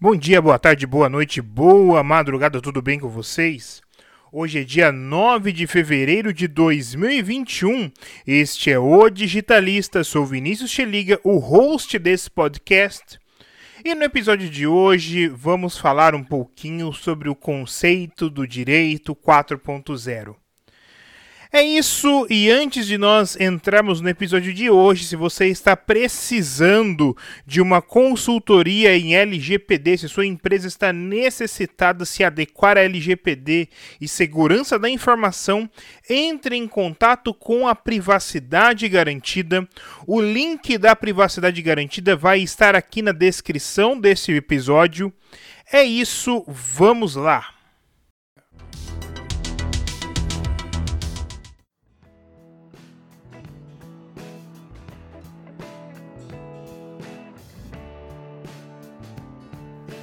Bom dia, boa tarde, boa noite, boa madrugada, tudo bem com vocês? Hoje é dia 9 de fevereiro de 2021. Este é o Digitalista. Sou Vinícius Cheliga, o host desse podcast. E no episódio de hoje vamos falar um pouquinho sobre o conceito do direito 4.0. É isso, e antes de nós entrarmos no episódio de hoje, se você está precisando de uma consultoria em LGPD, se sua empresa está necessitada se adequar a LGPD e segurança da informação, entre em contato com a Privacidade Garantida. O link da Privacidade Garantida vai estar aqui na descrição desse episódio. É isso, vamos lá!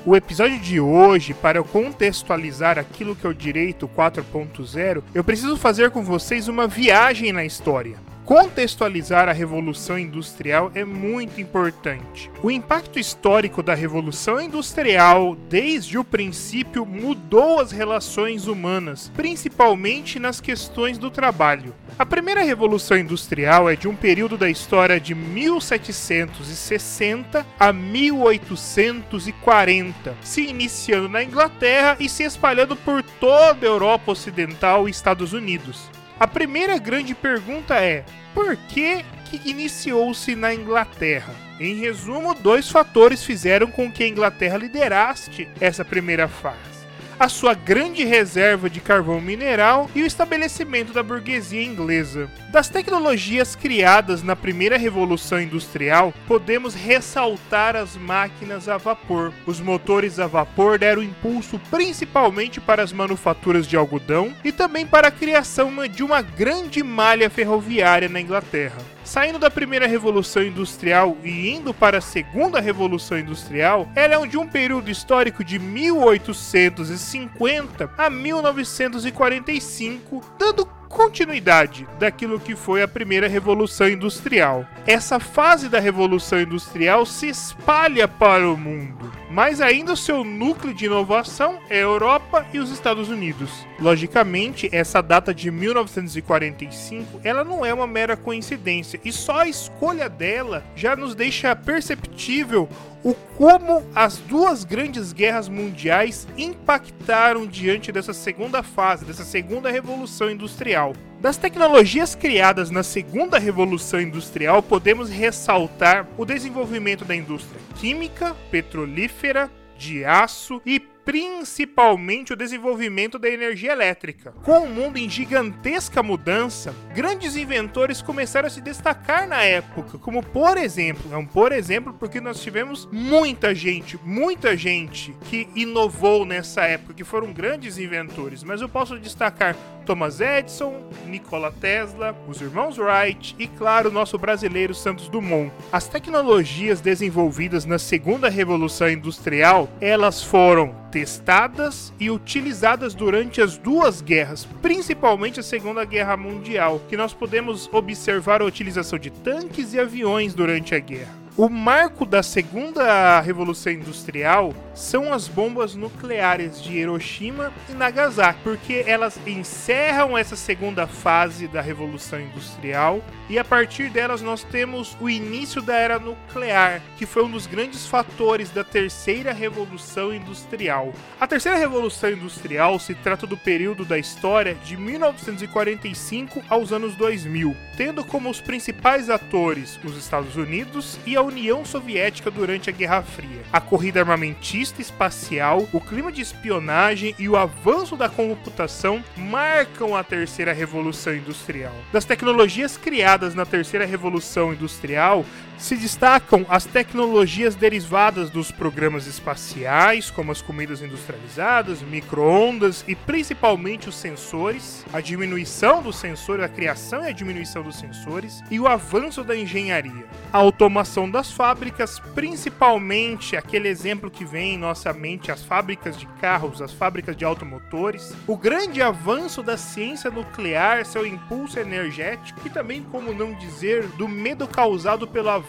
O episódio de hoje, para eu contextualizar aquilo que é o direito 4.0, eu preciso fazer com vocês uma viagem na história. Contextualizar a Revolução Industrial é muito importante. O impacto histórico da Revolução Industrial, desde o princípio, mudou as relações humanas, principalmente nas questões do trabalho. A primeira Revolução Industrial é de um período da história de 1760 a 1840, se iniciando na Inglaterra e se espalhando por toda a Europa Ocidental e Estados Unidos. A primeira grande pergunta é: por que, que iniciou-se na Inglaterra? Em resumo, dois fatores fizeram com que a Inglaterra liderasse essa primeira fase a sua grande reserva de carvão mineral e o estabelecimento da burguesia inglesa. Das tecnologias criadas na primeira revolução industrial, podemos ressaltar as máquinas a vapor. Os motores a vapor deram impulso principalmente para as manufaturas de algodão e também para a criação de uma grande malha ferroviária na Inglaterra. Saindo da primeira revolução industrial e indo para a segunda revolução industrial, ela é de um período histórico de 1850 a 1945, dando continuidade daquilo que foi a primeira revolução industrial. Essa fase da revolução industrial se espalha para o mundo, mas ainda o seu núcleo de inovação é a Europa e os Estados Unidos. Logicamente, essa data de 1945, ela não é uma mera coincidência e só a escolha dela já nos deixa perceptível o como as duas grandes guerras mundiais impactaram diante dessa segunda fase, dessa segunda revolução industrial. Das tecnologias criadas na segunda revolução industrial, podemos ressaltar o desenvolvimento da indústria química, petrolífera, de aço e principalmente o desenvolvimento da energia elétrica. Com o mundo em gigantesca mudança, grandes inventores começaram a se destacar na época, como por exemplo, é um por exemplo porque nós tivemos muita gente, muita gente que inovou nessa época, que foram grandes inventores, mas eu posso destacar Thomas Edison, Nikola Tesla, os irmãos Wright e, claro, o nosso brasileiro Santos Dumont. As tecnologias desenvolvidas na segunda revolução industrial, elas foram testadas e utilizadas durante as duas guerras, principalmente a Segunda Guerra Mundial, que nós podemos observar a utilização de tanques e aviões durante a guerra. O marco da segunda revolução industrial são as bombas nucleares de Hiroshima e Nagasaki, porque elas encerram essa segunda fase da revolução industrial e a partir delas nós temos o início da era nuclear, que foi um dos grandes fatores da terceira revolução industrial. A terceira revolução industrial se trata do período da história de 1945 aos anos 2000, tendo como os principais atores os Estados Unidos e a União Soviética durante a Guerra Fria. A corrida armamentista espacial, o clima de espionagem e o avanço da computação marcam a terceira revolução industrial. Das tecnologias criadas na terceira revolução industrial, se destacam as tecnologias derivadas dos programas espaciais, como as comidas industrializadas, microondas e principalmente os sensores, a diminuição dos sensores, a criação e a diminuição dos sensores e o avanço da engenharia. A automação das fábricas, principalmente aquele exemplo que vem em nossa mente, as fábricas de carros, as fábricas de automotores, o grande avanço da ciência nuclear, seu impulso energético e também, como não dizer, do medo causado pelo avanço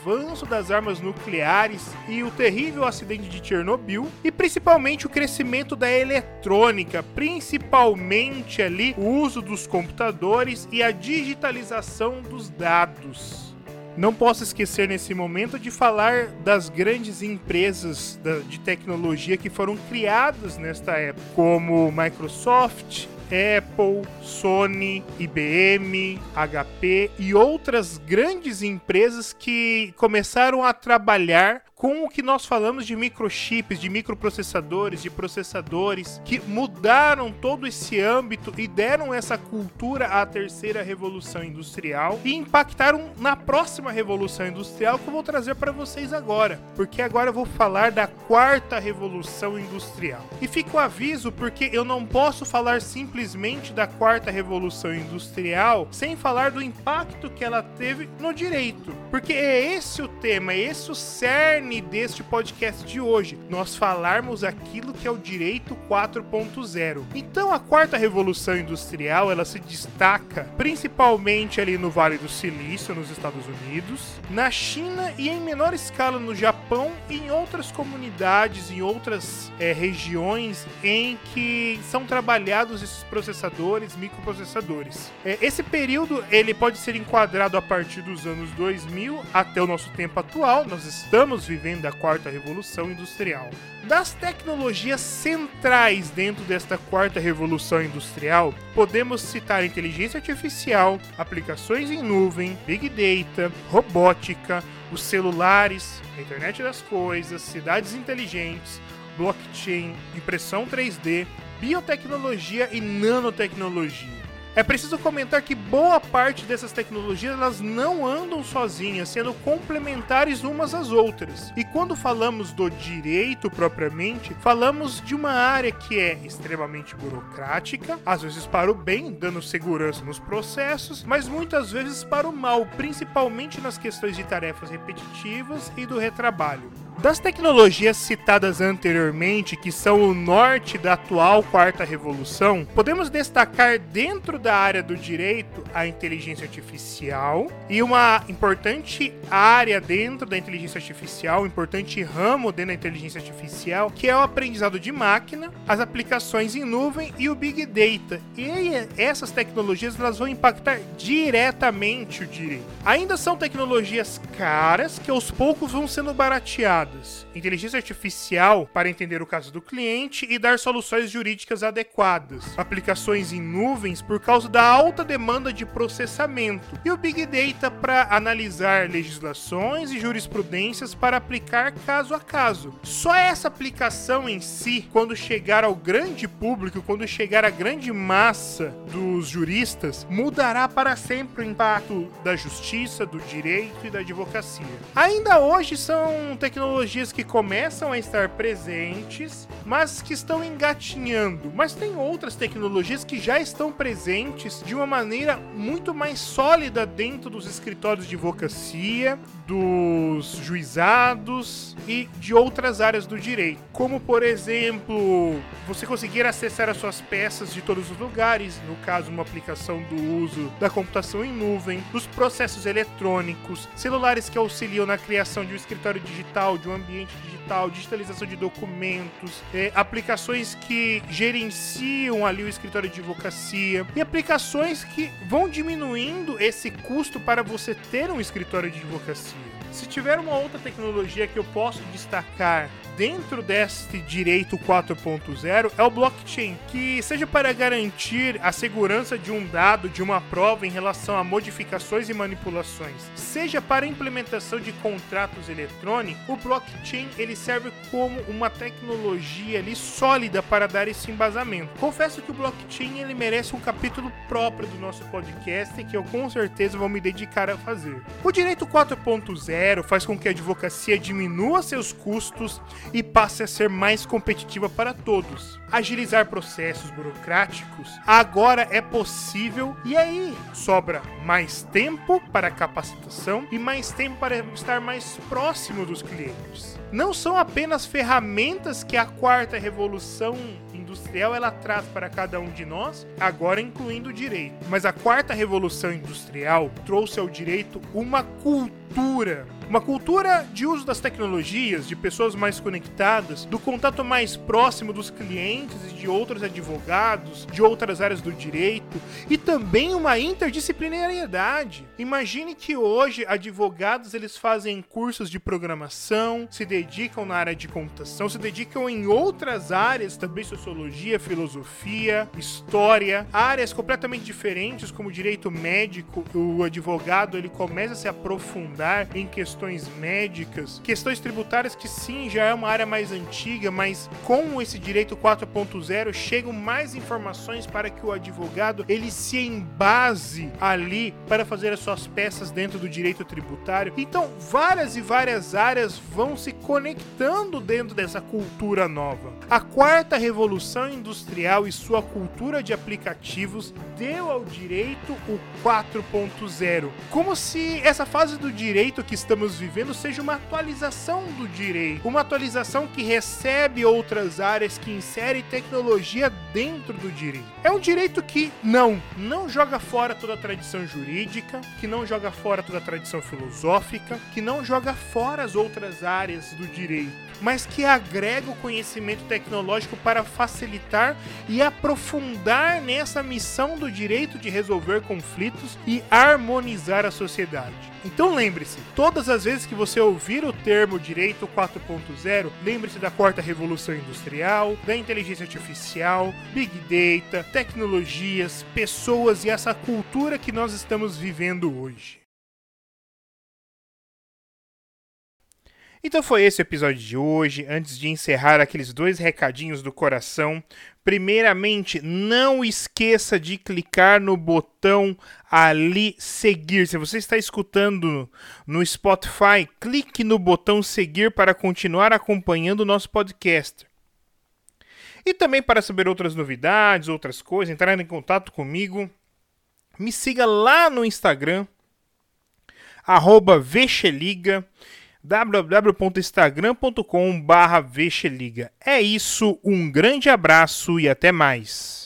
das armas nucleares e o terrível acidente de Chernobyl, e principalmente o crescimento da eletrônica, principalmente ali o uso dos computadores e a digitalização dos dados. Não posso esquecer nesse momento de falar das grandes empresas de tecnologia que foram criadas nesta época, como Microsoft, Apple, Sony, IBM, HP e outras grandes empresas que começaram a trabalhar com o que nós falamos de microchips, de microprocessadores, de processadores, que mudaram todo esse âmbito e deram essa cultura à terceira revolução industrial e impactaram na próxima revolução industrial que eu vou trazer para vocês agora, porque agora eu vou falar da quarta revolução industrial. E fica o aviso porque eu não posso falar simplesmente da quarta revolução industrial sem falar do impacto que ela teve no direito, porque é esse o tema, é esse o cerne cerne deste podcast de hoje, nós falarmos aquilo que é o direito 4.0. Então a quarta revolução industrial, ela se destaca principalmente ali no Vale do Silício, nos Estados Unidos, na China e em menor escala no Japão e em outras comunidades, em outras é, regiões em que são trabalhados esses processadores, microprocessadores. É, esse período ele pode ser enquadrado a partir dos anos 2000 até o nosso tempo atual. Nós estamos vivendo a quarta revolução industrial. Das tecnologias centrais dentro desta quarta revolução industrial, podemos citar inteligência artificial, aplicações em nuvem, big data, robótica, os celulares, a internet das coisas, cidades inteligentes, blockchain, impressão 3D, biotecnologia e nanotecnologia. É preciso comentar que boa parte dessas tecnologias elas não andam sozinhas, sendo complementares umas às outras. E quando falamos do direito propriamente, falamos de uma área que é extremamente burocrática, às vezes para o bem, dando segurança nos processos, mas muitas vezes para o mal, principalmente nas questões de tarefas repetitivas e do retrabalho. Das tecnologias citadas anteriormente, que são o norte da atual quarta revolução, podemos destacar dentro da área do direito a inteligência artificial e uma importante área dentro da inteligência artificial, um importante ramo dentro da inteligência artificial, que é o aprendizado de máquina, as aplicações em nuvem e o big data. E essas tecnologias elas vão impactar diretamente o direito. Ainda são tecnologias caras que aos poucos vão sendo barateadas inteligência artificial para entender o caso do cliente e dar soluções jurídicas adequadas, aplicações em nuvens por causa da alta demanda de processamento, e o Big Data para analisar legislações e jurisprudências para aplicar caso a caso. Só essa aplicação em si, quando chegar ao grande público, quando chegar à grande massa dos juristas, mudará para sempre o impacto da justiça, do direito e da advocacia. Ainda hoje são tecnologias tecnologias que começam a estar presentes, mas que estão engatinhando. Mas tem outras tecnologias que já estão presentes de uma maneira muito mais sólida dentro dos escritórios de advocacia, dos juizados e de outras áreas do direito. Como, por exemplo, você conseguir acessar as suas peças de todos os lugares, no caso, uma aplicação do uso da computação em nuvem, dos processos eletrônicos, celulares que auxiliam na criação de um escritório digital, de um ambiente digital, digitalização de documentos, é, aplicações que gerenciam ali o escritório de advocacia e aplicações que vão diminuindo esse custo para você ter um escritório de advocacia. Se tiver uma outra tecnologia que eu posso destacar dentro deste direito 4.0 é o blockchain, que seja para garantir a segurança de um dado, de uma prova em relação a modificações e manipulações, seja para implementação de contratos eletrônicos, o blockchain ele serve como uma tecnologia ali sólida para dar esse embasamento. Confesso que o blockchain ele merece um capítulo próprio do nosso podcast que eu com certeza vou me dedicar a fazer. O direito 4.0 faz com que a advocacia diminua seus custos e passe a ser mais competitiva para todos. Agilizar processos burocráticos agora é possível e aí sobra mais tempo para capacitação e mais tempo para estar mais próximo dos clientes. Não são apenas ferramentas que a quarta revolução industrial ela traz para cada um de nós, agora incluindo o direito. Mas a quarta revolução industrial trouxe ao direito uma cultura cultura uma cultura de uso das tecnologias, de pessoas mais conectadas, do contato mais próximo dos clientes e de outros advogados, de outras áreas do direito e também uma interdisciplinariedade. Imagine que hoje advogados eles fazem cursos de programação, se dedicam na área de computação, se dedicam em outras áreas, também sociologia, filosofia, história, áreas completamente diferentes como direito médico. O advogado ele começa a se aprofundar em questões questões médicas, questões tributárias que sim, já é uma área mais antiga, mas com esse direito 4.0 chegam mais informações para que o advogado ele se embase ali para fazer as suas peças dentro do direito tributário. Então, várias e várias áreas vão se conectando dentro dessa cultura nova. A quarta revolução industrial e sua cultura de aplicativos deu ao direito o 4.0, como se essa fase do direito que estamos vivendo seja uma atualização do direito, uma atualização que recebe outras áreas, que insere tecnologia dentro do direito. É um direito que não, não joga fora toda a tradição jurídica, que não joga fora toda a tradição filosófica, que não joga fora as outras áreas do direito mas que agrega o conhecimento tecnológico para facilitar e aprofundar nessa missão do direito de resolver conflitos e harmonizar a sociedade. Então lembre-se, todas as vezes que você ouvir o termo direito 4.0, lembre-se da quarta revolução industrial, da inteligência artificial, big data, tecnologias, pessoas e essa cultura que nós estamos vivendo hoje. Então foi esse o episódio de hoje. Antes de encerrar aqueles dois recadinhos do coração, primeiramente, não esqueça de clicar no botão ali seguir. Se você está escutando no Spotify, clique no botão seguir para continuar acompanhando o nosso podcast. E também para saber outras novidades, outras coisas, entrar em contato comigo, me siga lá no Instagram, arroba Vexeliga www.instagram.com/vexeliga. É isso, um grande abraço e até mais.